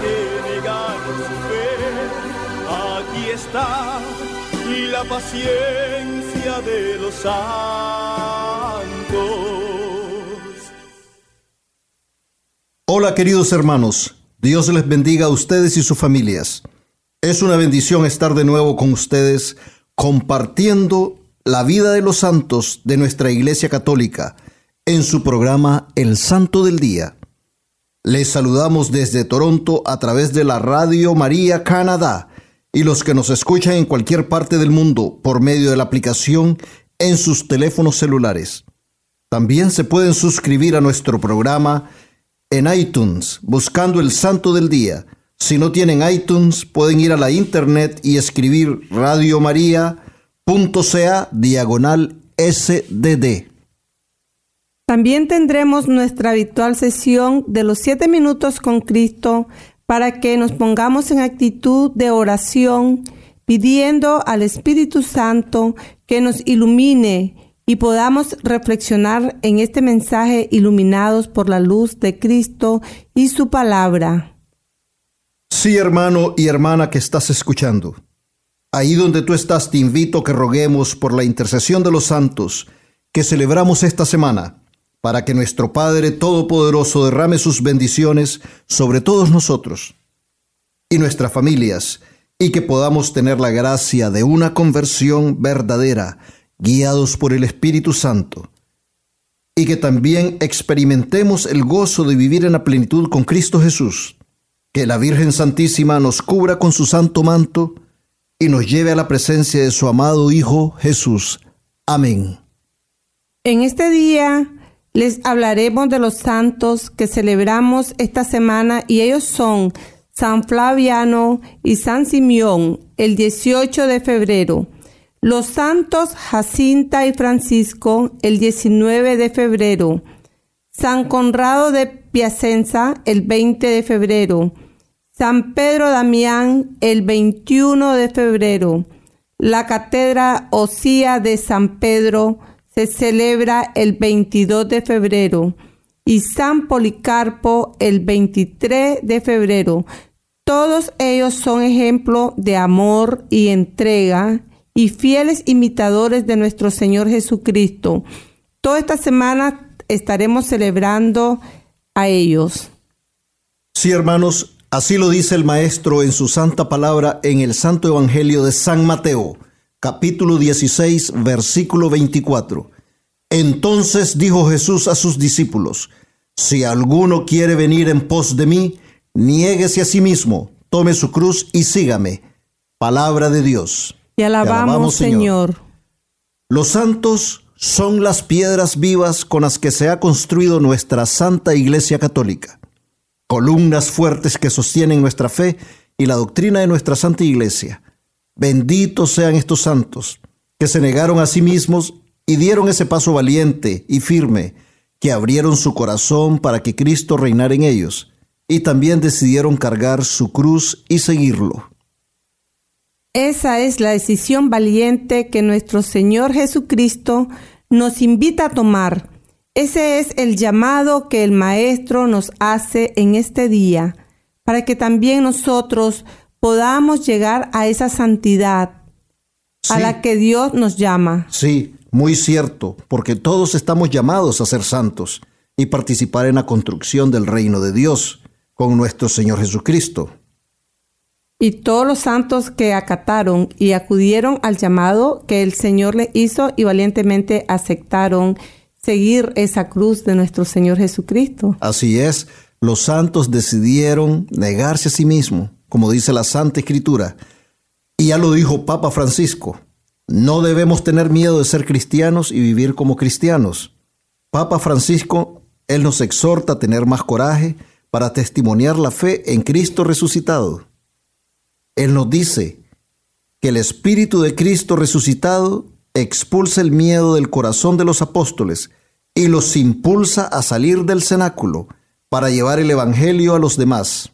que su fe. Aquí está la paciencia de los santos. Hola queridos hermanos, Dios les bendiga a ustedes y sus familias. Es una bendición estar de nuevo con ustedes compartiendo la vida de los santos de nuestra Iglesia Católica en su programa El Santo del Día. Les saludamos desde Toronto a través de la Radio María Canadá y los que nos escuchan en cualquier parte del mundo por medio de la aplicación en sus teléfonos celulares. También se pueden suscribir a nuestro programa en iTunes buscando el Santo del Día. Si no tienen iTunes, pueden ir a la internet y escribir radiomaria.ca diagonal SDD. También tendremos nuestra habitual sesión de los siete minutos con Cristo para que nos pongamos en actitud de oración, pidiendo al Espíritu Santo que nos ilumine y podamos reflexionar en este mensaje iluminados por la luz de Cristo y su palabra. Sí, hermano y hermana que estás escuchando. Ahí donde tú estás, te invito a que roguemos por la intercesión de los santos que celebramos esta semana para que nuestro Padre Todopoderoso derrame sus bendiciones sobre todos nosotros y nuestras familias, y que podamos tener la gracia de una conversión verdadera, guiados por el Espíritu Santo, y que también experimentemos el gozo de vivir en la plenitud con Cristo Jesús, que la Virgen Santísima nos cubra con su santo manto y nos lleve a la presencia de su amado Hijo Jesús. Amén. En este día les hablaremos de los santos que celebramos esta semana y ellos son San Flaviano y San Simeón el 18 de febrero. Los santos Jacinta y Francisco el 19 de febrero. San Conrado de Piacenza el 20 de febrero. San Pedro Damián el 21 de febrero. La Catedra Osía de San Pedro celebra el 22 de febrero y San Policarpo el 23 de febrero. Todos ellos son ejemplo de amor y entrega y fieles imitadores de nuestro Señor Jesucristo. Toda esta semana estaremos celebrando a ellos. Sí, hermanos, así lo dice el Maestro en su santa palabra en el Santo Evangelio de San Mateo capítulo 16, versículo 24. Entonces dijo Jesús a sus discípulos, Si alguno quiere venir en pos de mí, niéguese a sí mismo, tome su cruz y sígame. Palabra de Dios. Y alabamos, Señor. Los santos son las piedras vivas con las que se ha construido nuestra Santa Iglesia Católica, columnas fuertes que sostienen nuestra fe y la doctrina de nuestra Santa Iglesia. Benditos sean estos santos, que se negaron a sí mismos y dieron ese paso valiente y firme, que abrieron su corazón para que Cristo reinara en ellos, y también decidieron cargar su cruz y seguirlo. Esa es la decisión valiente que nuestro Señor Jesucristo nos invita a tomar. Ese es el llamado que el Maestro nos hace en este día, para que también nosotros podamos llegar a esa santidad a la que Dios nos llama. Sí, muy cierto, porque todos estamos llamados a ser santos y participar en la construcción del reino de Dios, con nuestro Señor Jesucristo. Y todos los santos que acataron y acudieron al llamado que el Señor les hizo y valientemente aceptaron seguir esa cruz de nuestro Señor Jesucristo. Así es, los santos decidieron negarse a sí mismos, como dice la Santa Escritura. Y ya lo dijo Papa Francisco, no debemos tener miedo de ser cristianos y vivir como cristianos. Papa Francisco, él nos exhorta a tener más coraje para testimoniar la fe en Cristo resucitado. Él nos dice que el Espíritu de Cristo resucitado expulsa el miedo del corazón de los apóstoles y los impulsa a salir del cenáculo para llevar el Evangelio a los demás.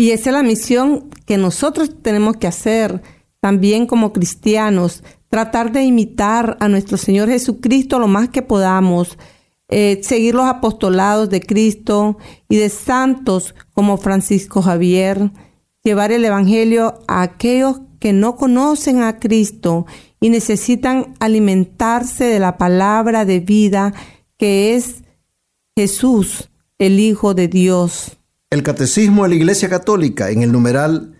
Y esa es la misión que nosotros tenemos que hacer también como cristianos, tratar de imitar a nuestro Señor Jesucristo lo más que podamos, eh, seguir los apostolados de Cristo y de santos como Francisco Javier, llevar el Evangelio a aquellos que no conocen a Cristo y necesitan alimentarse de la palabra de vida que es Jesús, el Hijo de Dios. El Catecismo de la Iglesia Católica en el numeral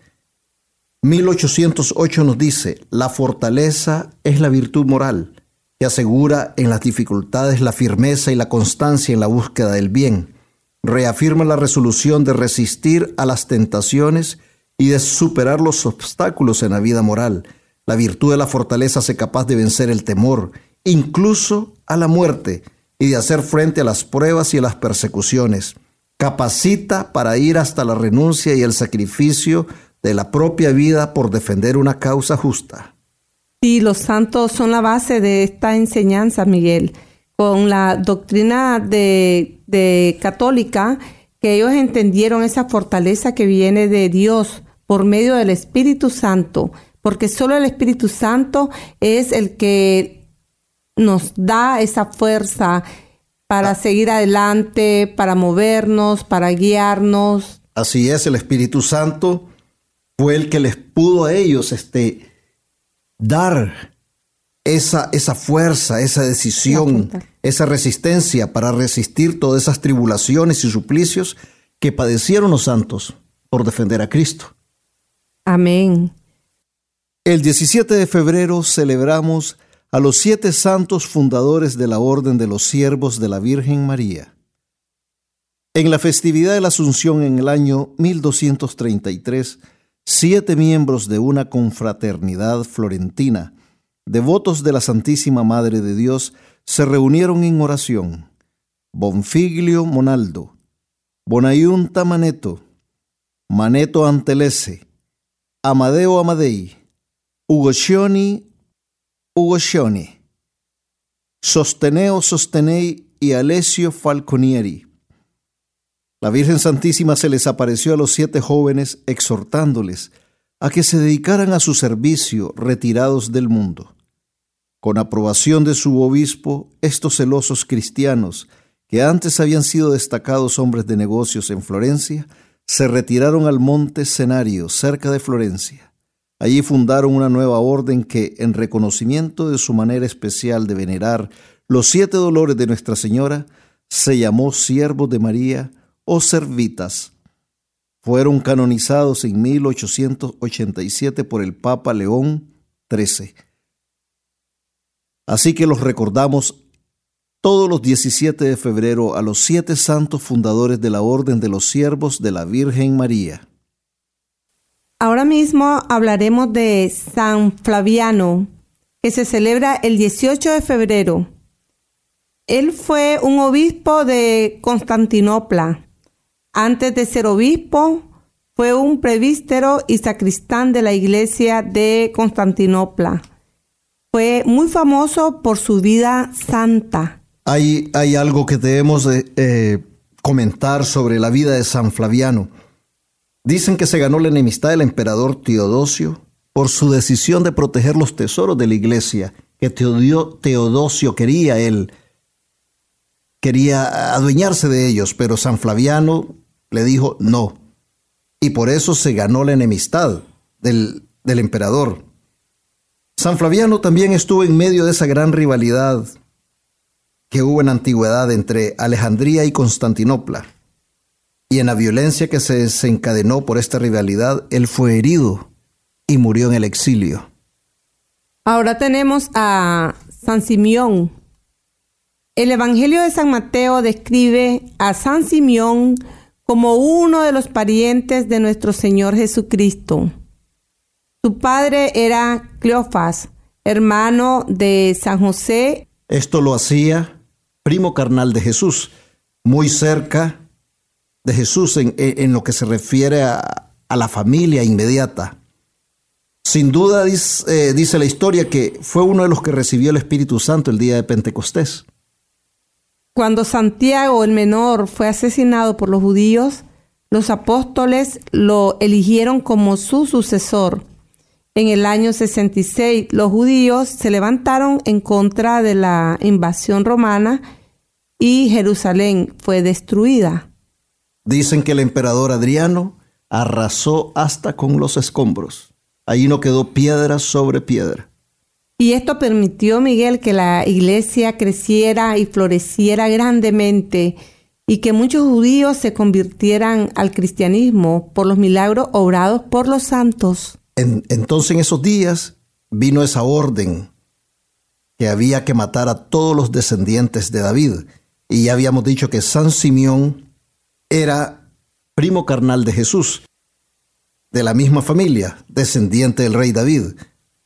1808 nos dice, la fortaleza es la virtud moral que asegura en las dificultades la firmeza y la constancia en la búsqueda del bien. Reafirma la resolución de resistir a las tentaciones y de superar los obstáculos en la vida moral. La virtud de la fortaleza hace capaz de vencer el temor, incluso a la muerte, y de hacer frente a las pruebas y a las persecuciones. Capacita para ir hasta la renuncia y el sacrificio de la propia vida por defender una causa justa. Sí, los santos son la base de esta enseñanza, Miguel, con la doctrina de, de católica, que ellos entendieron esa fortaleza que viene de Dios por medio del Espíritu Santo, porque solo el Espíritu Santo es el que nos da esa fuerza para seguir adelante, para movernos, para guiarnos. Así es, el Espíritu Santo fue el que les pudo a ellos este, dar esa, esa fuerza, esa decisión, esa resistencia para resistir todas esas tribulaciones y suplicios que padecieron los santos por defender a Cristo. Amén. El 17 de febrero celebramos a los siete santos fundadores de la Orden de los Siervos de la Virgen María. En la festividad de la Asunción en el año 1233, siete miembros de una confraternidad florentina, devotos de la Santísima Madre de Dios, se reunieron en oración. Bonfiglio Monaldo, Bonayunta Maneto, Maneto Antelese, Amadeo Amadei, Ugoscioni Ugoscioni, Sosteneo Sostenei y Alessio Falconieri la Virgen Santísima se les apareció a los siete jóvenes exhortándoles a que se dedicaran a su servicio retirados del mundo. Con aprobación de su obispo, estos celosos cristianos, que antes habían sido destacados hombres de negocios en Florencia, se retiraron al monte Cenario, cerca de Florencia. Allí fundaron una nueva orden que, en reconocimiento de su manera especial de venerar los siete dolores de Nuestra Señora, se llamó Siervos de María o servitas. Fueron canonizados en 1887 por el Papa León XIII. Así que los recordamos todos los 17 de febrero a los siete santos fundadores de la Orden de los Siervos de la Virgen María. Ahora mismo hablaremos de San Flaviano, que se celebra el 18 de febrero. Él fue un obispo de Constantinopla. Antes de ser obispo, fue un prevístero y sacristán de la iglesia de Constantinopla. Fue muy famoso por su vida santa. Hay, hay algo que debemos eh, comentar sobre la vida de San Flaviano. Dicen que se ganó la enemistad del emperador Teodosio por su decisión de proteger los tesoros de la iglesia que Teodosio quería él. Quería adueñarse de ellos, pero San Flaviano le dijo no. Y por eso se ganó la enemistad del, del emperador. San Flaviano también estuvo en medio de esa gran rivalidad que hubo en antigüedad entre Alejandría y Constantinopla. Y en la violencia que se desencadenó por esta rivalidad, él fue herido y murió en el exilio. Ahora tenemos a San Simeón. El Evangelio de San Mateo describe a San Simeón como uno de los parientes de nuestro Señor Jesucristo. Su padre era Cleofas, hermano de San José. Esto lo hacía primo carnal de Jesús, muy cerca de Jesús en, lo que se refiere a, la familia inmediata. Sin duda dice, eh, dice la historia que fue uno de los que recibió el Espíritu Santo el día de Pentecostés. Cuando Santiago el menor fue asesinado por los judíos, los apóstoles lo eligieron como su sucesor. En el año 66 los judíos se levantaron en contra de la invasión romana y Jerusalén fue destruida. Dicen que el emperador Adriano arrasó hasta con los escombros. Allí no quedó piedra sobre piedra. Y esto permitió, Miguel, que la iglesia creciera y floreciera grandemente y que muchos judíos se convirtieran al cristianismo por los milagros obrados por los santos. entonces en esos días vino esa orden que había que matar a todos los descendientes de David y ya habíamos dicho que San Simeón era primo carnal de Jesús, de la misma familia, descendiente del rey David.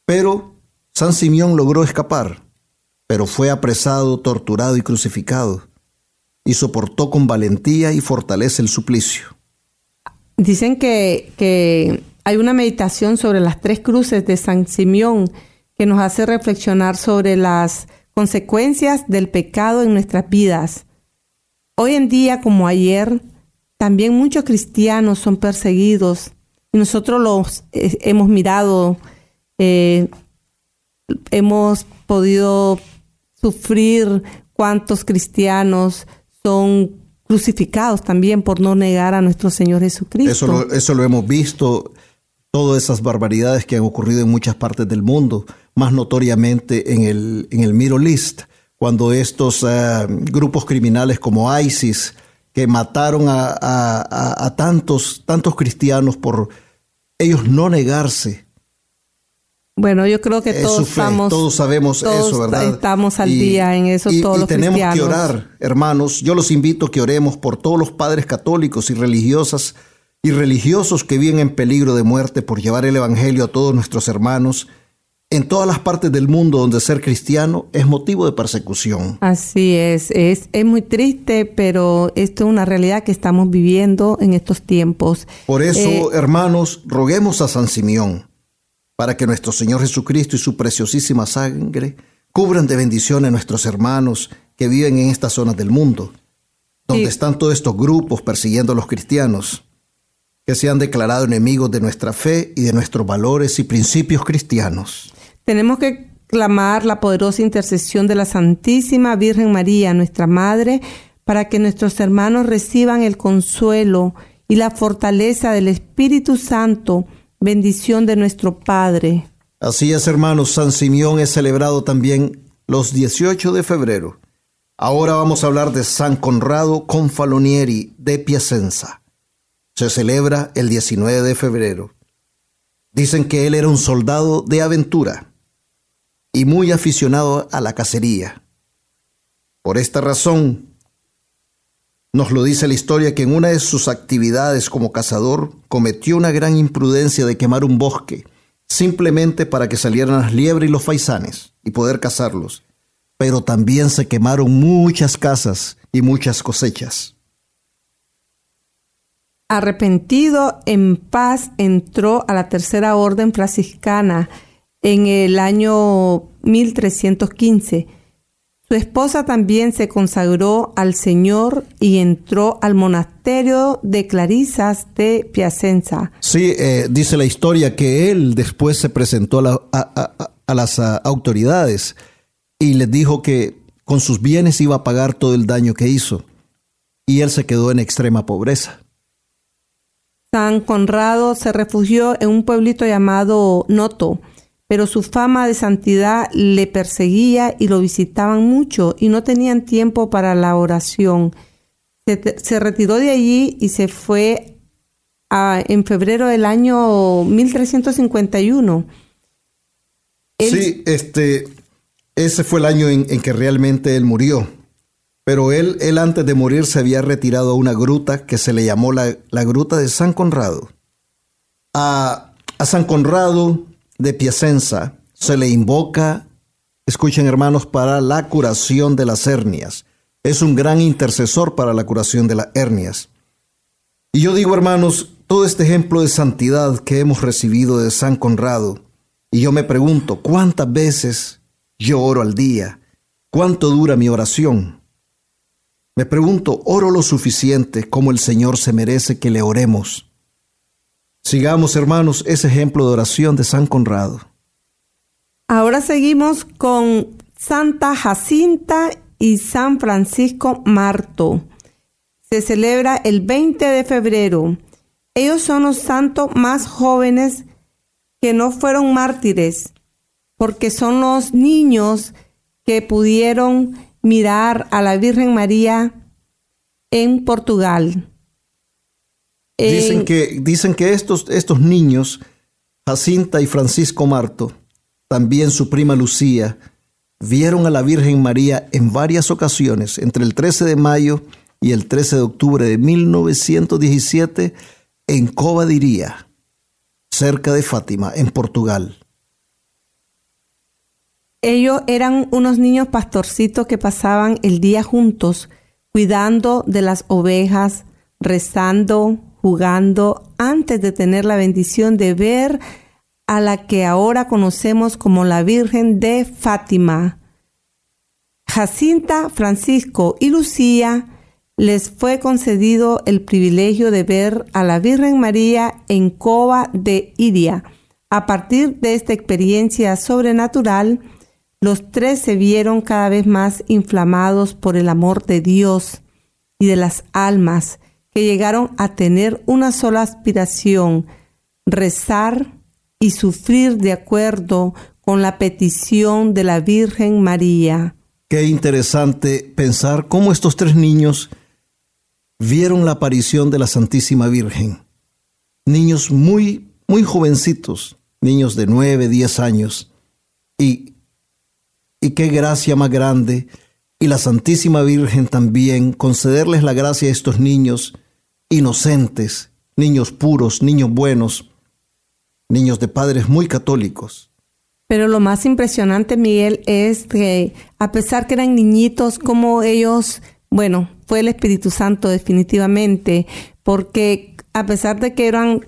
Pero San Simeón logró escapar, pero fue apresado, torturado y crucificado, y soportó con valentía y fortaleza el suplicio. Dicen que, que hay una meditación sobre las tres cruces de San Simeón que nos hace reflexionar sobre las consecuencias del pecado en nuestras vidas. Hoy en día, como ayer, también muchos cristianos son perseguidos y nosotros los eh, hemos mirado, eh, hemos podido sufrir cuántos cristianos son crucificados también por no negar a nuestro Señor Jesucristo. Eso eso lo hemos visto, todas esas barbaridades que han ocurrido en muchas partes del mundo más notoriamente en el, en el Middle East, cuando estos eh, grupos criminales como ISIS, que mataron a, tantos, tantos cristianos por ellos no negarse. Bueno, yo creo que todos, estamos, todos sabemos eso, ¿verdad? Estamos al día en eso, todos y tenemos que orar, hermanos. Yo los invito a que oremos por todos los padres católicos y religiosas y religiosos que viven en peligro de muerte por llevar el Evangelio a todos nuestros hermanos en todas las partes del mundo donde ser cristiano es motivo de persecución. Así es, es, es muy triste, pero esto es una realidad que estamos viviendo en estos tiempos. Por eso, eh, hermanos, roguemos a San Simeón para que nuestro Señor Jesucristo y su preciosísima sangre cubran de bendiciones a nuestros hermanos que viven en estas zonas del mundo, donde están todos estos grupos persiguiendo a los cristianos que se han declarado enemigos de nuestra fe y de nuestros valores y principios cristianos. Tenemos que clamar la poderosa intercesión de la Santísima Virgen María, nuestra Madre, para que nuestros hermanos reciban el consuelo y la fortaleza del Espíritu Santo, bendición de nuestro Padre. Así es, hermanos, San Simeón es celebrado también los 18 de febrero. Ahora vamos a hablar de San Conrado Confalonieri de Piacenza. Se celebra el 19 de febrero. Dicen que él era un soldado de aventura y muy aficionado a la cacería. Por esta razón, nos lo dice la historia que en una de sus actividades como cazador cometió una gran imprudencia de quemar un bosque, simplemente para que salieran las liebres y los faisanes y poder cazarlos. Pero también se quemaron muchas casas y muchas cosechas. Arrepentido en paz entró a la tercera orden franciscana en el año 1315. Su esposa también se consagró al Señor y entró al monasterio de Clarisas de Piacenza. Sí, eh, dice la historia que él después se presentó a, las autoridades y les dijo que con sus bienes iba a pagar todo el daño que hizo. Y él se quedó en extrema pobreza. San Conrado se refugió en un pueblito llamado Noto pero su fama de santidad le perseguía y lo visitaban mucho y no tenían tiempo para la oración. Se retiró de allí y se fue en febrero del año 1351. Él- Sí, este, ese fue el año en, en que realmente él murió. Pero él, él antes de morir se había retirado a una gruta que se le llamó la, la gruta de San Conrado. A, a San Conrado de Piacenza se le invoca, escuchen hermanos, para la curación de las hernias. Es un gran intercesor para la curación de las hernias. Y yo digo, hermanos, todo este ejemplo de santidad que hemos recibido de San Conrado, y yo me pregunto, ¿cuántas veces yo oro al día? ¿Cuánto dura mi oración? Me pregunto, ¿oro lo suficiente como el Señor se merece que le oremos? Sigamos, hermanos, ese ejemplo de oración de San Conrado. Ahora seguimos con Santa Jacinta y San Francisco Marto. Se celebra el 20 de febrero. Ellos son los santos más jóvenes que no fueron mártires, porque son los niños que pudieron mirar a la Virgen María en Portugal. Dicen En- que, dicen que estos, estos niños, Jacinta y Francisco Marto, también su prima Lucía, vieron a la Virgen María en varias ocasiones, entre el 13 de mayo y el 13 de octubre de 1917, en Covadiría, cerca de Fátima, en Portugal. Ellos eran unos niños pastorcitos que pasaban el día juntos, cuidando de las ovejas, rezando, jugando, antes de tener la bendición de ver a la que ahora conocemos como la Virgen de Fátima. Jacinta, Francisco y Lucía les fue concedido el privilegio de ver a la Virgen María en Cova de Iria. A partir de esta experiencia sobrenatural, los tres se vieron cada vez más inflamados por el amor de Dios y de las almas, que llegaron a tener una sola aspiración, rezar y sufrir de acuerdo con la petición de la Virgen María. Qué interesante pensar cómo estos tres niños vieron la aparición de la Santísima Virgen. Niños muy, muy jovencitos, niños de nueve, diez años. Y, y qué gracia más grande. Y la Santísima Virgen también concederles la gracia a estos niños inocentes, niños puros, niños buenos, niños de padres muy católicos. Pero lo más impresionante, Miguel, es que a pesar que eran niñitos, como ellos, bueno, fue el Espíritu Santo definitivamente, porque a pesar de que eran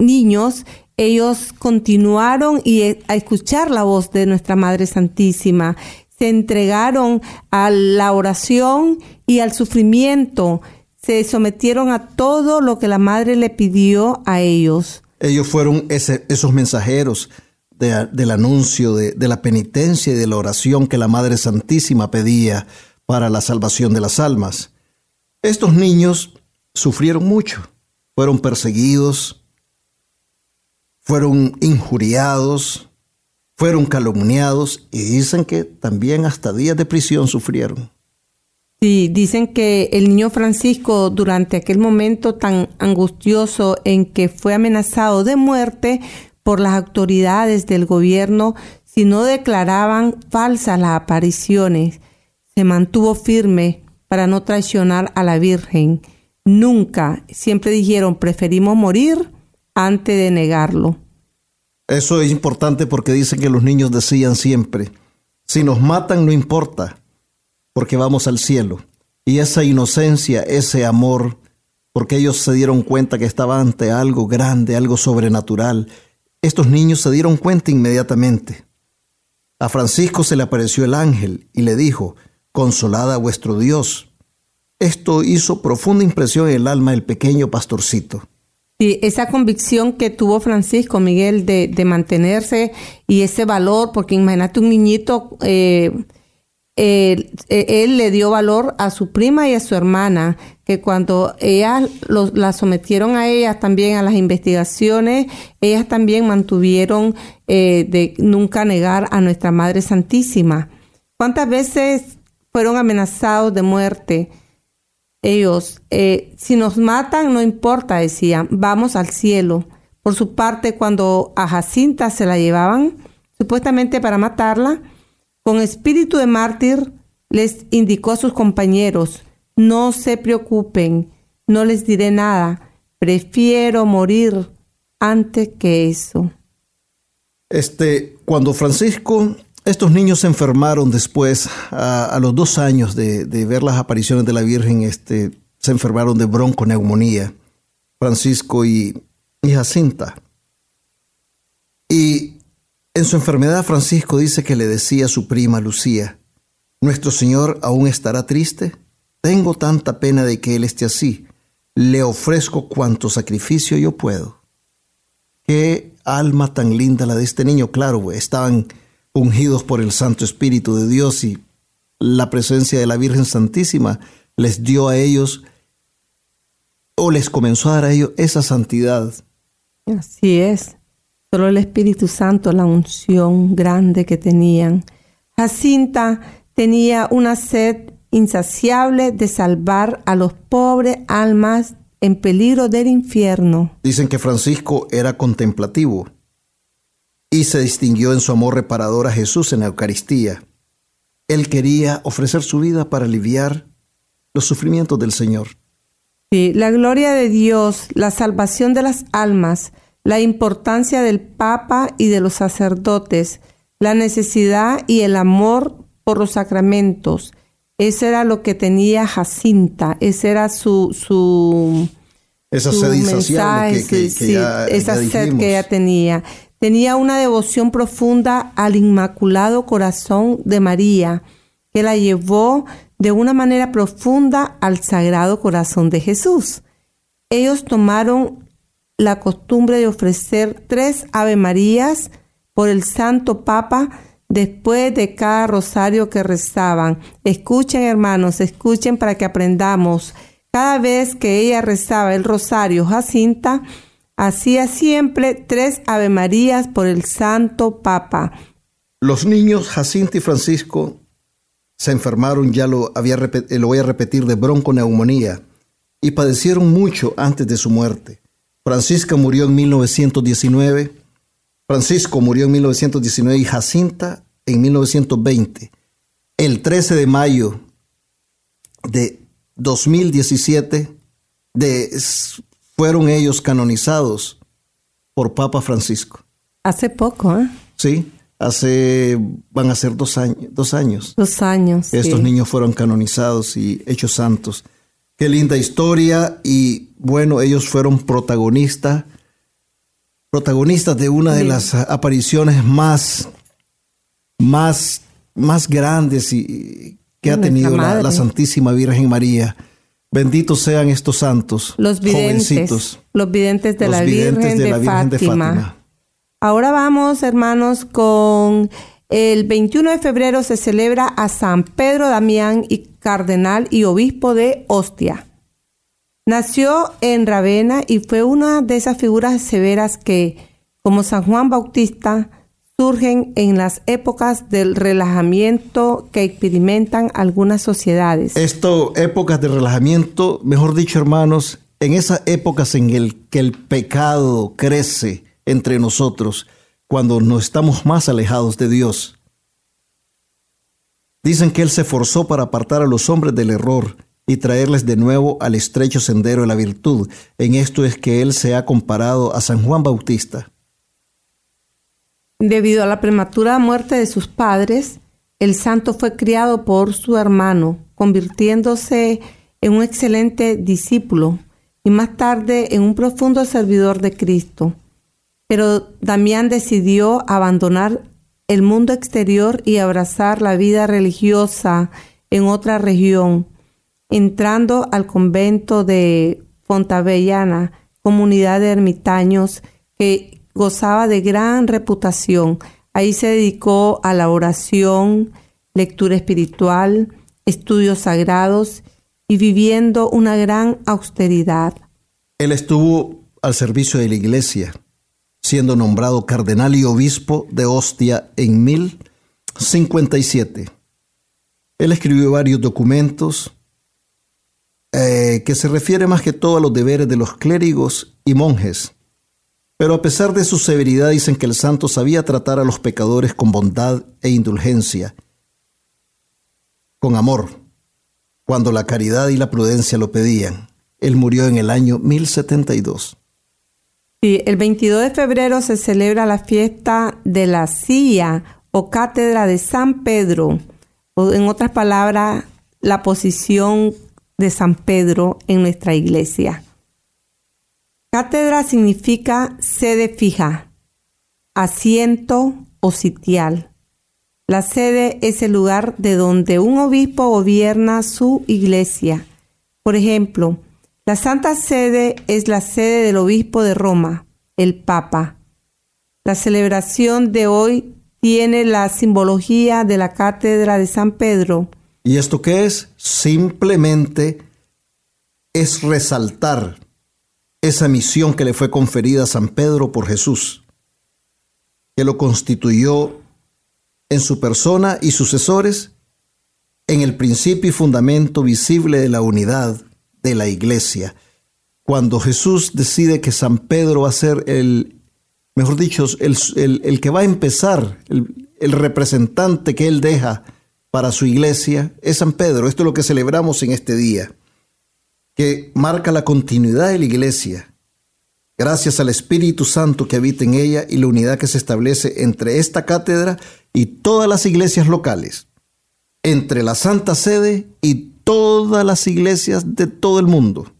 niños, ellos continuaron y eh, a escuchar la voz de nuestra Madre Santísima, se entregaron a la oración y al sufrimiento, se sometieron a todo lo que la Madre le pidió a ellos. Ellos fueron esos mensajeros de- del anuncio, de, de la penitencia y de la oración que la Madre Santísima pedía para la salvación de las almas. Estos niños sufrieron mucho, fueron perseguidos, fueron injuriados, fueron calumniados y dicen que también hasta días de prisión sufrieron. Sí, dicen que el niño Francisco durante aquel momento tan angustioso en que fue amenazado de muerte por las autoridades del gobierno si no declaraban falsas las apariciones, se mantuvo firme para no traicionar a la Virgen. Nunca, siempre dijeron, preferimos morir antes de negarlo. Eso es importante porque dicen que los niños decían siempre, si nos matan no importa, porque vamos al cielo. Y esa inocencia, ese amor, porque ellos se dieron cuenta que estaban ante algo grande, algo sobrenatural. Estos niños se dieron cuenta inmediatamente. A Francisco se le apareció el ángel y le dijo, consolada a vuestro Dios. Esto hizo profunda impresión en el alma del pequeño pastorcito. Sí, esa convicción que tuvo Francisco Miguel de, de mantenerse y ese valor, porque imagínate un niñito, eh, eh, él le dio valor a su prima y a su hermana, que cuando ellas los- la sometieron a ellas también a las investigaciones, ellas también mantuvieron eh, de nunca negar a nuestra Madre Santísima. ¿Cuántas veces fueron amenazados de muerte? Ellos, eh, si nos matan, no importa, decían, vamos al cielo. Por su parte, cuando a Jacinta se la llevaban, supuestamente para matarla, con espíritu de mártir, les indicó a sus compañeros, no se preocupen, no les diré nada, prefiero morir antes que eso. Este, cuando Francisco, estos niños se enfermaron después, a, los dos años de, ver las apariciones de la Virgen, este, se enfermaron de bronconeumonía, Francisco y, y Jacinta. Y en su enfermedad, Francisco dice que le decía a su prima Lucía, ¿Nuestro Señor aún estará triste? Tengo tanta pena de que Él esté así. Le ofrezco cuanto sacrificio yo puedo. Qué alma tan linda la de este niño. Claro, estaban ungidos por el Santo Espíritu de Dios y la presencia de la Virgen Santísima les dio a ellos o les comenzó a dar a ellos esa santidad. Así es. Solo el Espíritu Santo, la unción grande que tenían. Jacinta tenía una sed insaciable de salvar a los pobres almas en peligro del infierno. Dicen que Francisco era contemplativo y se distinguió en su amor reparador a Jesús en la Eucaristía. Él quería ofrecer su vida para aliviar los sufrimientos del Señor. Sí, la gloria de Dios, la salvación de las almas, la importancia del Papa y de los sacerdotes, la necesidad y el amor por los sacramentos. Eso era lo que tenía Jacinta, ese era su, su, esa mensaje, que, esa sed que ella tenía. Tenía una devoción profunda al Inmaculado Corazón de María, que la llevó de una manera profunda al Sagrado Corazón de Jesús. Ellos tomaron la costumbre de ofrecer tres Ave Marías por el Santo Papa después de cada rosario que rezaban. Escuchen hermanos, escuchen para que aprendamos. Cada vez que ella rezaba el rosario Jacinta, hacía siempre tres Ave Marías por el Santo Papa. Los niños Jacinta y Francisco se enfermaron, ya lo, había, lo voy a repetir, de bronconeumonía y padecieron mucho antes de su muerte. Francisca murió en 1919 Francisco murió en 1919 y Jacinta en 1920. El 13 de mayo de 2017 de, fueron ellos canonizados por Papa Francisco. Hace poco, ¿eh? Sí, hace, van a ser dos años. Dos años. Dos años. Estos niños fueron canonizados y hechos santos. Qué linda historia y bueno, ellos fueron protagonistas protagonistas de una de las apariciones más, más, más grandes y, que ha tenido la, Santísima Virgen María. Benditos sean estos santos, los videntes, los videntes de, la, Virgen de, Fátima. Ahora vamos, hermanos, con el 21 de febrero se celebra a San Pedro Damián y cardenal y obispo de Ostia. Nació en Ravenna y fue una de esas figuras severas que, como San Juan Bautista, surgen en las épocas del relajamiento que experimentan algunas sociedades. Esto, épocas de relajamiento, mejor dicho, hermanos, en esas épocas en el que el pecado crece entre nosotros, cuando nos estamos más alejados de Dios. Dicen que Él se forzó para apartar a los hombres del error y traerles de nuevo al estrecho sendero de la virtud. En esto es que él se ha comparado a San Juan Bautista. Debido a la prematura muerte de sus padres, el santo fue criado por su hermano, convirtiéndose en un excelente discípulo y más tarde en un profundo servidor de Cristo. Pero Damián decidió abandonar el mundo exterior y abrazar la vida religiosa en otra región entrando al convento de Fontavellana, comunidad de ermitaños que gozaba de gran reputación. Ahí se dedicó a la oración, lectura espiritual, estudios sagrados y viviendo una gran austeridad. Él estuvo al servicio de la iglesia, siendo nombrado cardenal y obispo de Ostia en 1057. Él escribió varios documentos, eh, que se refiere más que todo a los deberes de los clérigos y monjes. Pero a pesar de su severidad dicen que el santo sabía tratar a los pecadores con bondad e indulgencia, con amor, cuando la caridad y la prudencia lo pedían. Él murió en el año 1072. Sí, el 22 de febrero se celebra la fiesta de la silla o cátedra de San Pedro, o en otras palabras, la posición de San Pedro en nuestra iglesia. Cátedra significa sede fija, asiento o sitial. La sede es el lugar de donde un obispo gobierna su iglesia. Por ejemplo, la Santa Sede es la sede del obispo de Roma, el Papa. La celebración de hoy tiene la simbología de la cátedra de San Pedro. ¿Y esto qué es? Simplemente es resaltar esa misión que le fue conferida a San Pedro por Jesús, que lo constituyó en su persona y sucesores en el principio y fundamento visible de la unidad de la iglesia. Cuando Jesús decide que San Pedro va a ser el, mejor dicho, el, que va a empezar, el, el representante que él deja para su iglesia, es San Pedro. Esto es lo que celebramos en este día, que marca la continuidad de la iglesia, gracias al Espíritu Santo que habita en ella y la unidad que se establece entre esta cátedra y todas las iglesias locales, entre la Santa Sede y todas las iglesias de todo el mundo.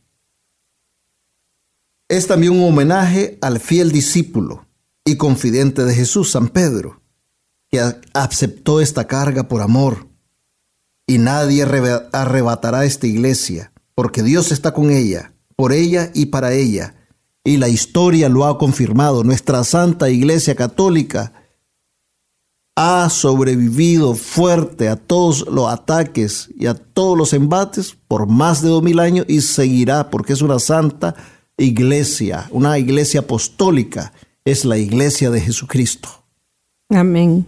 Es también un homenaje al fiel discípulo y confidente de Jesús, San Pedro, que aceptó esta carga por amor. Y nadie arrebatará esta iglesia, porque Dios está con ella, por ella y para ella. Y la historia lo ha confirmado. Nuestra Santa Iglesia Católica ha sobrevivido fuerte a todos los ataques y a todos los embates por más de dos mil años y seguirá porque es una santa iglesia, una iglesia apostólica, es la iglesia de Jesucristo. Amén.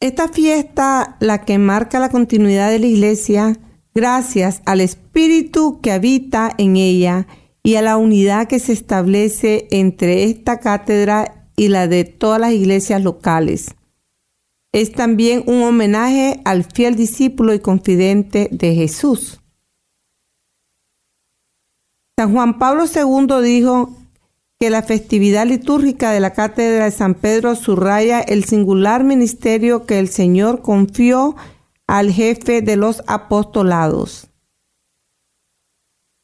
Esta fiesta, la que marca la continuidad de la iglesia, gracias al Espíritu que habita en ella y a la unidad que se establece entre esta cátedra y la de todas las iglesias locales. Es también un homenaje al fiel discípulo y confidente de Jesús. San Juan Pablo II dijo que la festividad litúrgica de la Cátedra de San Pedro subraya el singular ministerio que el Señor confió al jefe de los apostolados.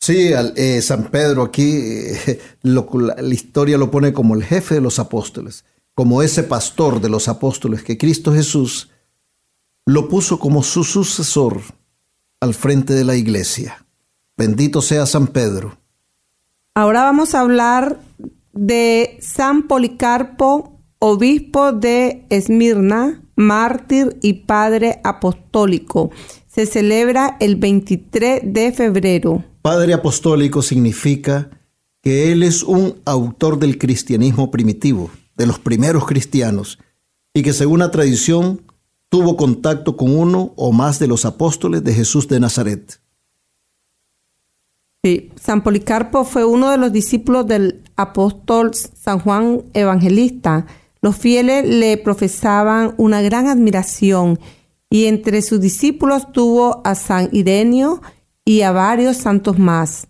Sí, eh, San Pedro aquí, eh, la, historia lo pone como el jefe de los apóstoles, como ese pastor de los apóstoles que Cristo Jesús lo puso como su sucesor al frente de la iglesia. Bendito sea San Pedro. Ahora vamos a hablar de San Policarpo, obispo de Esmirna, mártir y padre apostólico. Se celebra el 23 de febrero. Padre apostólico significa que él es un autor del cristianismo primitivo, de los primeros cristianos, y que según la tradición tuvo contacto con uno o más de los apóstoles de Jesús de Nazaret. Sí, San Policarpo fue uno de los discípulos del apóstol San Juan Evangelista. Los fieles le profesaban una gran admiración y entre sus discípulos tuvo a San Irenio y a varios santos más.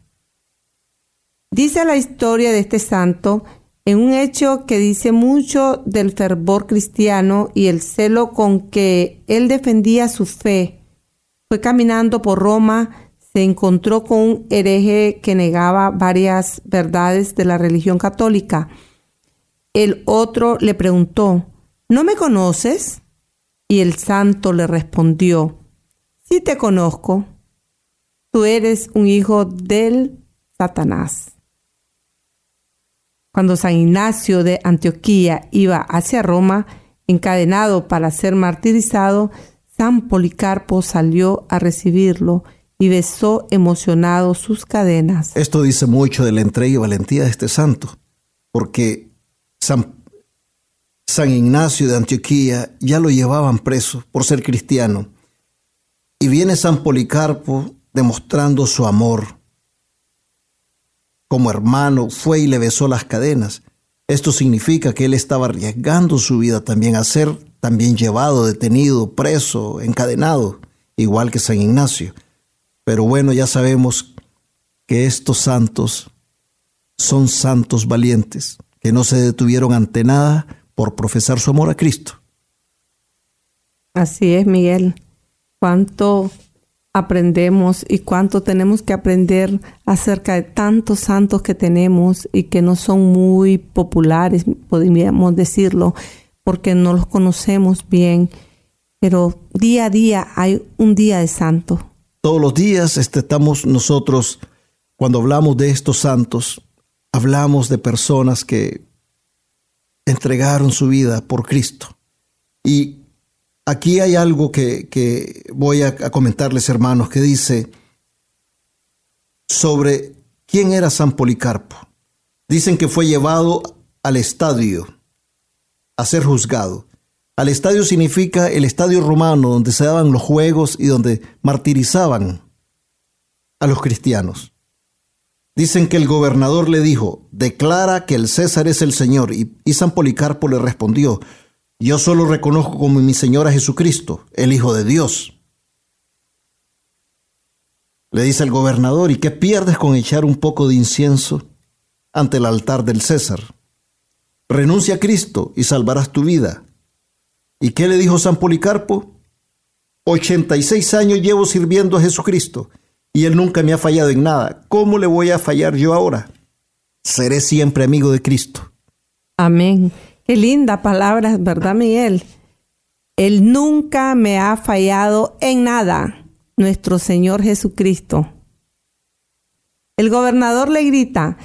Dice la historia de este santo en un hecho que dice mucho del fervor cristiano y el celo con que él defendía su fe. Fue caminando por Roma, se encontró con un hereje que negaba varias verdades de la religión católica. El otro le preguntó, ¿no me conoces? Y el santo le respondió, sí te conozco, tú eres un hijo del Satanás. Cuando San Ignacio de Antioquía iba hacia Roma, encadenado para ser martirizado, San Policarpo salió a recibirlo y besó emocionado sus cadenas. Esto dice mucho de la entrega y valentía de este santo, porque San, San Ignacio de Antioquía ya lo llevaban preso por ser cristiano. Y viene San Policarpo demostrando su amor. Como hermano, fue y le besó las cadenas. Esto significa que él estaba arriesgando su vida también a ser también llevado, detenido, preso, encadenado, igual que San Ignacio. Pero bueno, ya sabemos que estos santos son santos valientes, que no se detuvieron ante nada por profesar su amor a Cristo. Así es, Miguel. Cuánto aprendemos y cuánto tenemos que aprender acerca de tantos santos que tenemos y que no son muy populares, podríamos decirlo, porque no los conocemos bien, pero día a día hay un día de santo. Todos los días estamos nosotros, cuando hablamos de estos santos, hablamos de personas que entregaron su vida por Cristo. Y aquí hay algo que, voy a, comentarles, hermanos, que dice sobre quién era San Policarpo. Dicen que fue llevado al estadio a ser juzgado. Al estadio significa el estadio romano donde se daban los juegos y donde martirizaban a los cristianos. Dicen que el gobernador le dijo, declara que el César es el Señor. Y, San Policarpo le respondió, yo solo reconozco como mi Señor a Jesucristo, el Hijo de Dios. Le dice el gobernador, ¿y qué pierdes con echar un poco de incienso ante el altar del César? Renuncia a Cristo y salvarás tu vida. ¿Y qué le dijo San Policarpo? 86 años llevo sirviendo a Jesucristo y Él nunca me ha fallado en nada. ¿Cómo le voy a fallar yo ahora? Seré siempre amigo de Cristo. Amén. Qué linda palabra, ¿verdad, Miguel? Él nunca me ha fallado en nada, nuestro Señor Jesucristo. El gobernador le grita,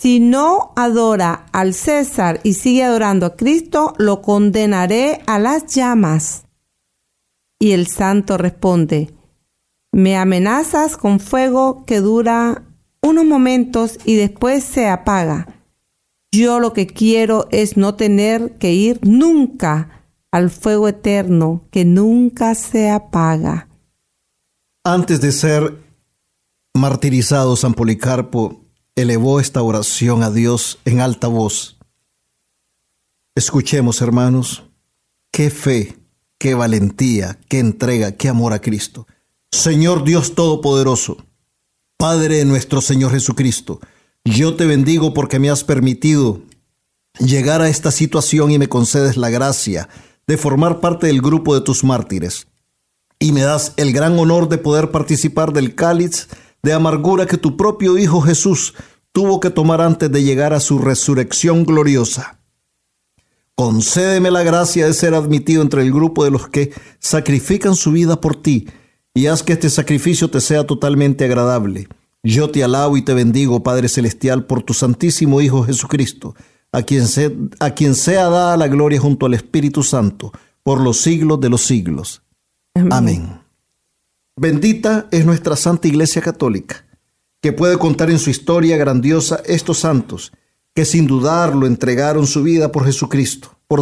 si no adora al César y sigue adorando a Cristo, lo condenaré a las llamas. Y el santo responde, me amenazas con fuego que dura unos momentos y después se apaga. Yo lo que quiero es no tener que ir nunca al fuego eterno que nunca se apaga. Antes de ser martirizado, San Policarpo elevó esta oración a Dios en alta voz. Escuchemos, hermanos, qué fe, qué valentía, qué entrega, qué amor a Cristo. Señor Dios Todopoderoso, Padre de nuestro Señor Jesucristo, yo te bendigo porque me has permitido llegar a esta situación y me concedes la gracia de formar parte del grupo de tus mártires. Y me das el gran honor de poder participar del cáliz de amargura que tu propio Hijo Jesús tuvo que tomar antes de llegar a su resurrección gloriosa. Concédeme la gracia de ser admitido entre el grupo de los que sacrifican su vida por ti y haz que este sacrificio te sea totalmente agradable. Yo te alabo y te bendigo, Padre Celestial, por tu Santísimo Hijo Jesucristo, a quien, a quien sea dada la gloria junto al Espíritu Santo, por los siglos de los siglos. Amén. Bendita es nuestra Santa Iglesia Católica, que puede contar en su historia grandiosa estos santos, que sin dudarlo entregaron su vida por Jesucristo, por,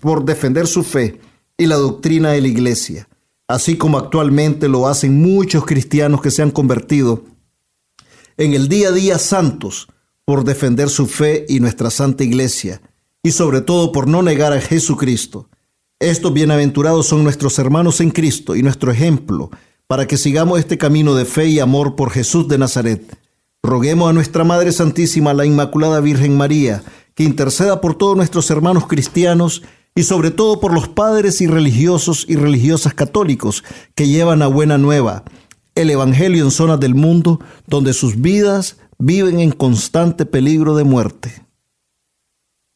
por defender su fe y la doctrina de la Iglesia así como actualmente lo hacen muchos cristianos que se han convertido en el día a día santos por defender su fe y nuestra santa iglesia, y sobre todo por no negar a Jesucristo. Estos bienaventurados son nuestros hermanos en Cristo y nuestro ejemplo para que sigamos este camino de fe y amor por Jesús de Nazaret. Roguemos a nuestra Madre Santísima, la Inmaculada Virgen María, que interceda por todos nuestros hermanos cristianos y sobre todo por los padres y religiosos y religiosas católicos que llevan a buena nueva el Evangelio en zonas del mundo donde sus vidas viven en constante peligro de muerte.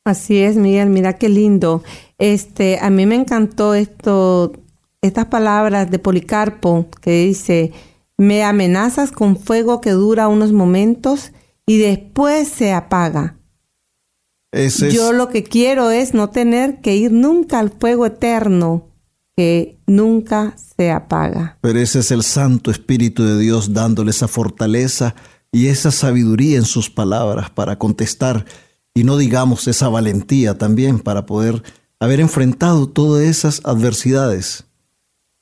Así es, Miguel, mira qué lindo. Este, a mí me encantó esto, estas palabras de Policarpo que dice, me amenazas con fuego que dura unos momentos y después se apaga. Yo lo que quiero es no tener que ir nunca al fuego eterno que nunca se apaga. Pero ese es el Santo Espíritu de Dios dándole esa fortaleza y esa sabiduría en sus palabras para contestar y no digamos esa valentía también para poder haber enfrentado todas esas adversidades,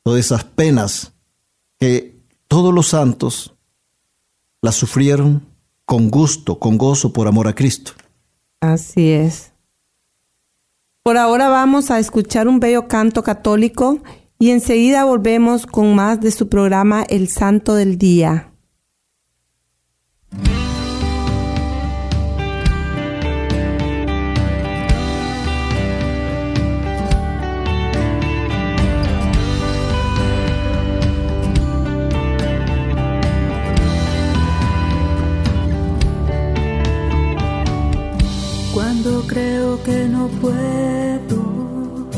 todas esas penas que todos los santos la sufrieron con gusto, con gozo por amor a Cristo. Así es. Por ahora vamos a escuchar un bello canto católico y enseguida volvemos con más de su programa El Santo del Día. Que no puedo,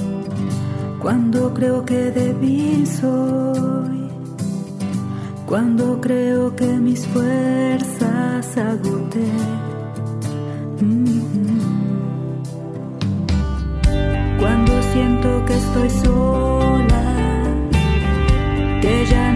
cuando creo que débil soy, cuando creo que mis fuerzas agoté. Cuando siento que estoy sola, que ya nada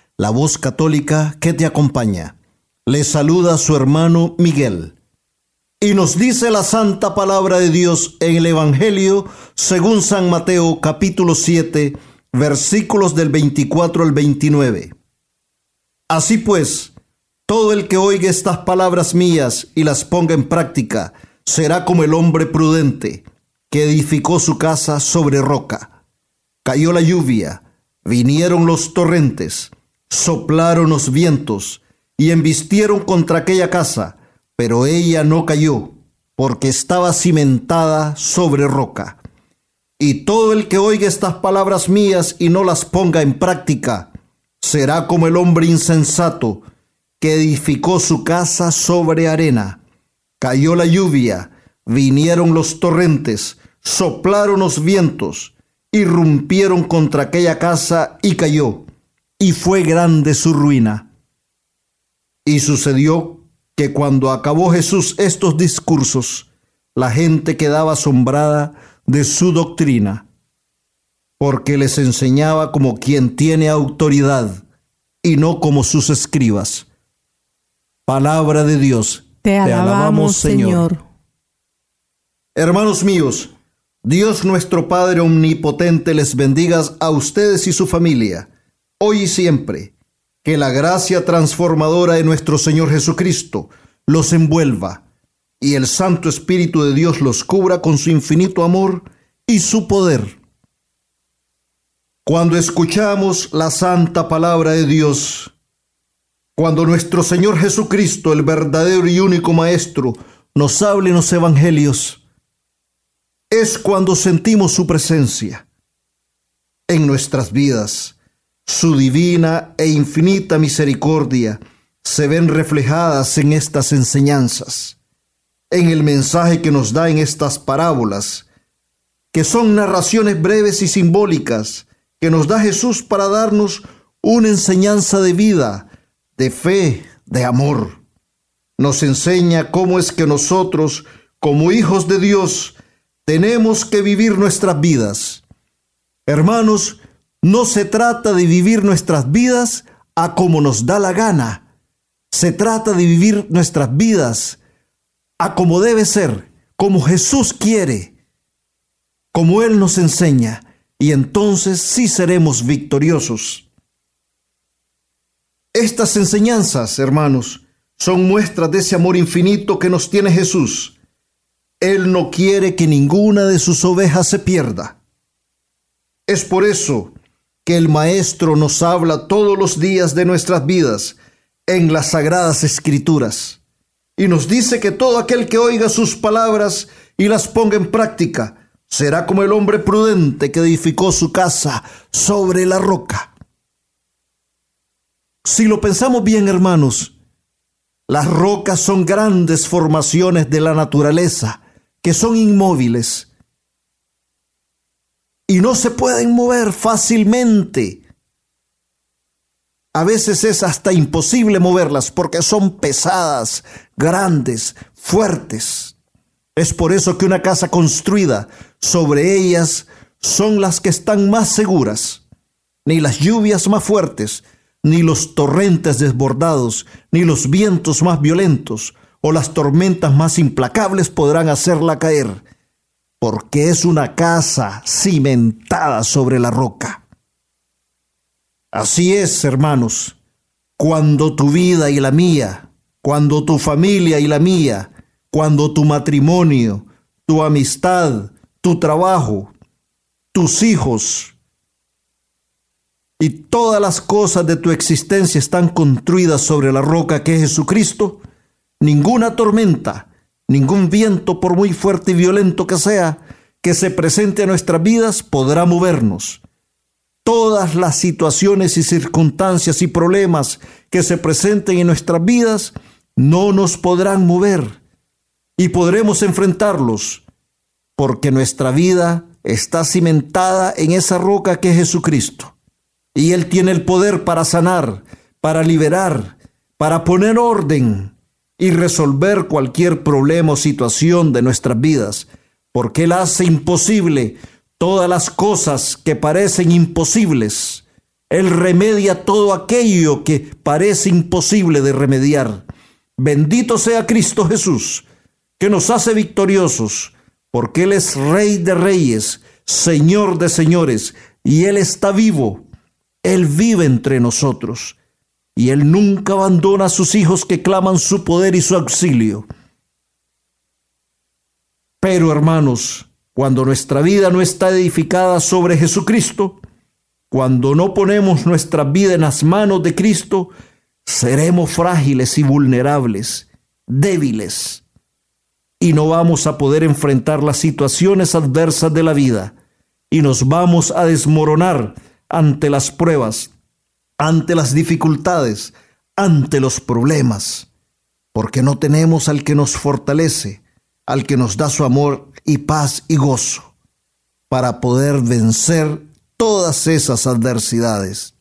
la voz católica que te acompaña. Le saluda su hermano Miguel. Y nos dice la santa palabra de Dios en el Evangelio según San Mateo capítulo 7 versículos del 24 al 29. Así pues, todo el que oiga estas palabras mías y las ponga en práctica será como el hombre prudente que edificó su casa sobre roca. Cayó la lluvia, vinieron los torrentes, soplaron los vientos y embistieron contra aquella casa, pero ella no cayó, porque estaba cimentada sobre roca. Y todo el que oiga estas palabras mías y no las ponga en práctica, será como el hombre insensato que edificó su casa sobre arena. Cayó la lluvia, vinieron los torrentes, soplaron los vientos, irrumpieron contra aquella casa y cayó, y fue grande su ruina. Y sucedió que cuando acabó Jesús estos discursos, la gente quedaba asombrada de su doctrina, porque les enseñaba como quien tiene autoridad y no como sus escribas. Palabra de Dios. Te alabamos, Señor. Hermanos míos, Dios nuestro Padre Omnipotente les bendiga a ustedes y su familia, hoy y siempre. Que la gracia transformadora de nuestro Señor Jesucristo los envuelva y el Santo Espíritu de Dios los cubra con su infinito amor y su poder. Cuando escuchamos la santa palabra de Dios, cuando nuestro Señor Jesucristo, el verdadero y único Maestro, nos habla en los evangelios, es cuando sentimos su presencia en nuestras vidas. Su divina e infinita misericordia se ven reflejadas en estas enseñanzas, en el mensaje que nos da en estas parábolas, que son narraciones breves y simbólicas que nos da Jesús para darnos una enseñanza de vida, de fe, de amor. Nos enseña cómo es que nosotros, como hijos de Dios, tenemos que vivir nuestras vidas. Hermanos, no se trata de vivir nuestras vidas a como nos da la gana. Se trata de vivir nuestras vidas a como debe ser, como Jesús quiere, como Él nos enseña y entonces sí seremos victoriosos. Estas enseñanzas, hermanos, son muestras de ese amor infinito que nos tiene Jesús. Él no quiere que ninguna de sus ovejas se pierda. Es por eso el Maestro nos habla todos los días de nuestras vidas en las sagradas escrituras y nos dice que todo aquel que oiga sus palabras y las ponga en práctica será como el hombre prudente que edificó su casa sobre la roca. Si lo pensamos bien, hermanos, las rocas son grandes formaciones de la naturaleza que son inmóviles y no se pueden mover fácilmente. A veces es hasta imposible moverlas porque son pesadas, grandes, fuertes. Es por eso que una casa construida sobre ellas son las que están más seguras. Ni las lluvias más fuertes, ni los torrentes desbordados, ni los vientos más violentos, o las tormentas más implacables podrán hacerla caer, porque es una casa cimentada sobre la roca. Así es, hermanos, cuando tu vida y la mía, cuando tu familia y la mía, cuando tu matrimonio, tu amistad, tu trabajo, tus hijos y todas las cosas de tu existencia están construidas sobre la roca que es Jesucristo, ninguna tormenta, ningún viento, por muy fuerte y violento que sea, que se presente a nuestras vidas, podrá movernos. Todas las situaciones y circunstancias y problemas que se presenten en nuestras vidas no nos podrán mover y podremos enfrentarlos porque nuestra vida está cimentada en esa roca que es Jesucristo. Y Él tiene el poder para sanar, para liberar, para poner orden y resolver cualquier problema o situación de nuestras vidas, porque Él hace imposible todas las cosas que parecen imposibles. Él remedia todo aquello que parece imposible de remediar. Bendito sea Cristo Jesús, que nos hace victoriosos porque Él es Rey de Reyes, Señor de Señores, y Él está vivo. Él vive entre nosotros, y Él nunca abandona a sus hijos que claman su poder y su auxilio. Pero hermanos, cuando nuestra vida no está edificada sobre Jesucristo, cuando no ponemos nuestra vida en las manos de Cristo, seremos frágiles y vulnerables, débiles y no vamos a poder enfrentar las situaciones adversas de la vida y nos vamos a desmoronar ante las pruebas, ante las dificultades, ante los problemas, porque no tenemos al que nos fortalece, al que nos da su amor y paz y gozo. para poder vencer todas esas adversidades.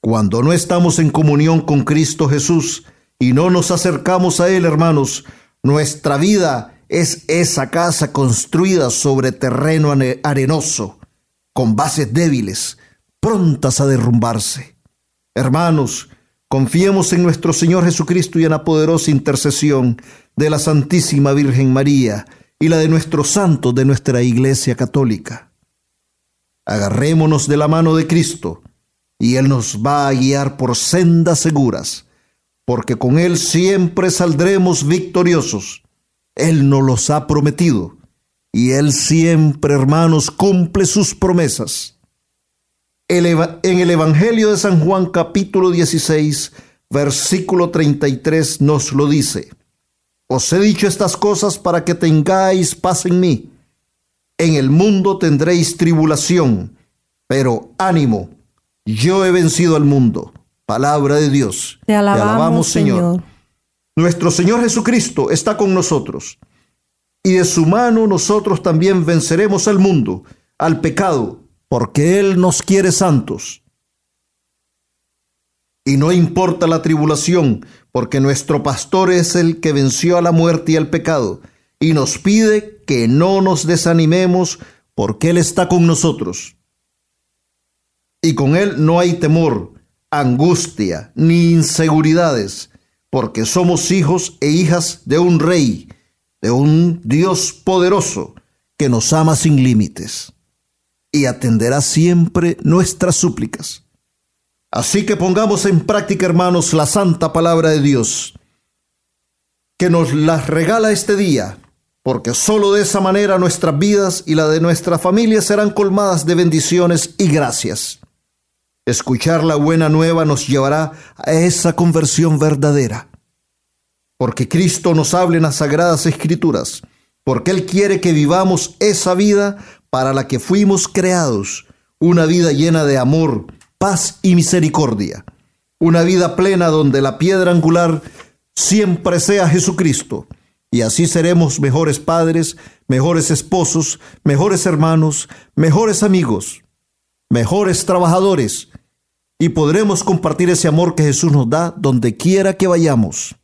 Cuando no estamos en comunión con Cristo Jesús y no nos acercamos a Él, hermanos, nuestra vida es esa casa construida sobre terreno arenoso, con bases débiles, prontas a derrumbarse. Hermanos, confiemos en nuestro Señor Jesucristo y en la poderosa intercesión de la Santísima Virgen María y la de nuestros santos de nuestra Iglesia Católica. Agarrémonos de la mano de Cristo y Él nos va a guiar por sendas seguras, porque con Él siempre saldremos victoriosos. Él nos los ha prometido y Él siempre, hermanos, cumple sus promesas. En el Evangelio de San Juan capítulo 16, versículo 33 nos lo dice. Os he dicho estas cosas para que tengáis paz en mí. En el mundo tendréis tribulación, pero ánimo, yo he vencido al mundo. Palabra de Dios. Te alabamos, Señor. Nuestro Señor Jesucristo está con nosotros. Y de su mano nosotros también venceremos al mundo, al pecado, porque Él nos quiere santos. Y no importa la tribulación, porque nuestro pastor es el que venció a la muerte y al pecado, y nos pide que no nos desanimemos, porque Él está con nosotros. Y con Él no hay temor, angustia ni inseguridades, porque somos hijos e hijas de un rey, de un Dios poderoso, que nos ama sin límites, y atenderá siempre nuestras súplicas. Así que pongamos en práctica, hermanos, la santa palabra de Dios, que nos las regala este día, porque sólo de esa manera nuestras vidas y la de nuestra familia serán colmadas de bendiciones y gracias. Escuchar la buena nueva nos llevará a esa conversión verdadera, porque Cristo nos habla en las sagradas escrituras, porque Él quiere que vivamos esa vida para la que fuimos creados, una vida llena de amor, paz y misericordia. Una vida plena donde la piedra angular siempre sea Jesucristo. Y así seremos mejores padres, mejores esposos, mejores hermanos, mejores amigos, mejores trabajadores. Y podremos compartir ese amor que Jesús nos da donde quiera que vayamos.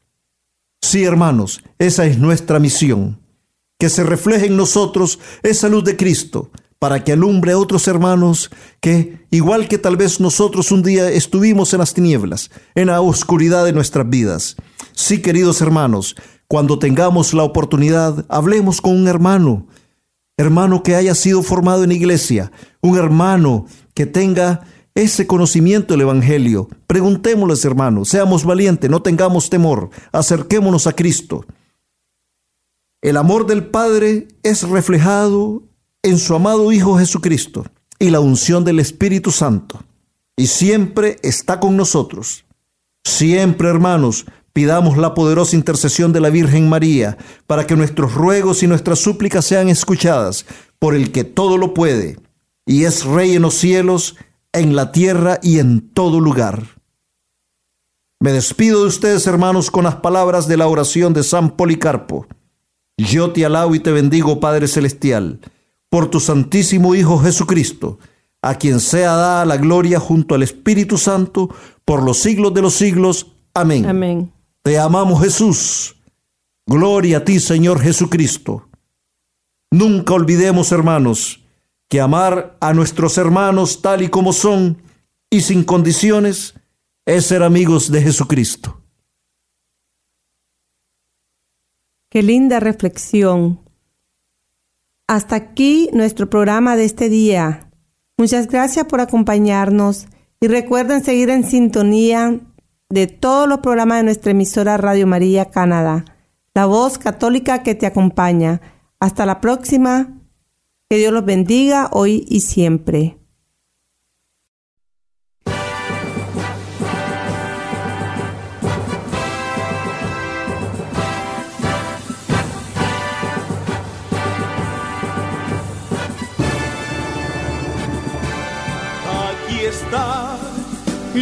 Sí, hermanos, esa es nuestra misión. Que se refleje en nosotros esa luz de Cristo, para que alumbre a otros hermanos que, igual que tal vez nosotros un día estuvimos en las tinieblas, en la oscuridad de nuestras vidas. Sí, queridos hermanos, cuando tengamos la oportunidad, hablemos con un hermano, hermano que haya sido formado en iglesia, un hermano que tenga ese conocimiento del Evangelio. Preguntémosles, hermanos, seamos valientes, no tengamos temor, acerquémonos a Cristo. El amor del Padre es reflejado en su amado Hijo Jesucristo y la unción del Espíritu Santo. Y siempre está con nosotros. Siempre, hermanos, pidamos la poderosa intercesión de la Virgen María para que nuestros ruegos y nuestras súplicas sean escuchadas por el que todo lo puede y es Rey en los cielos, en la tierra y en todo lugar. Me despido de ustedes, hermanos, con las palabras de la oración de San Policarpo. Yo te alabo y te bendigo, Padre Celestial por tu Santísimo Hijo Jesucristo, a quien sea dada la gloria junto al Espíritu Santo por los siglos de los siglos. Amén. Amén. Te amamos Jesús. Gloria a ti, Señor Jesucristo. Nunca olvidemos, hermanos, que amar a nuestros hermanos tal y como son y sin condiciones es ser amigos de Jesucristo. Qué linda reflexión hasta aquí nuestro programa de este día. Muchas gracias por acompañarnos y recuerden seguir en sintonía de todos los programas de nuestra emisora Radio María Canadá, la voz católica que te acompaña. Hasta la próxima. Que Dios los bendiga hoy y siempre.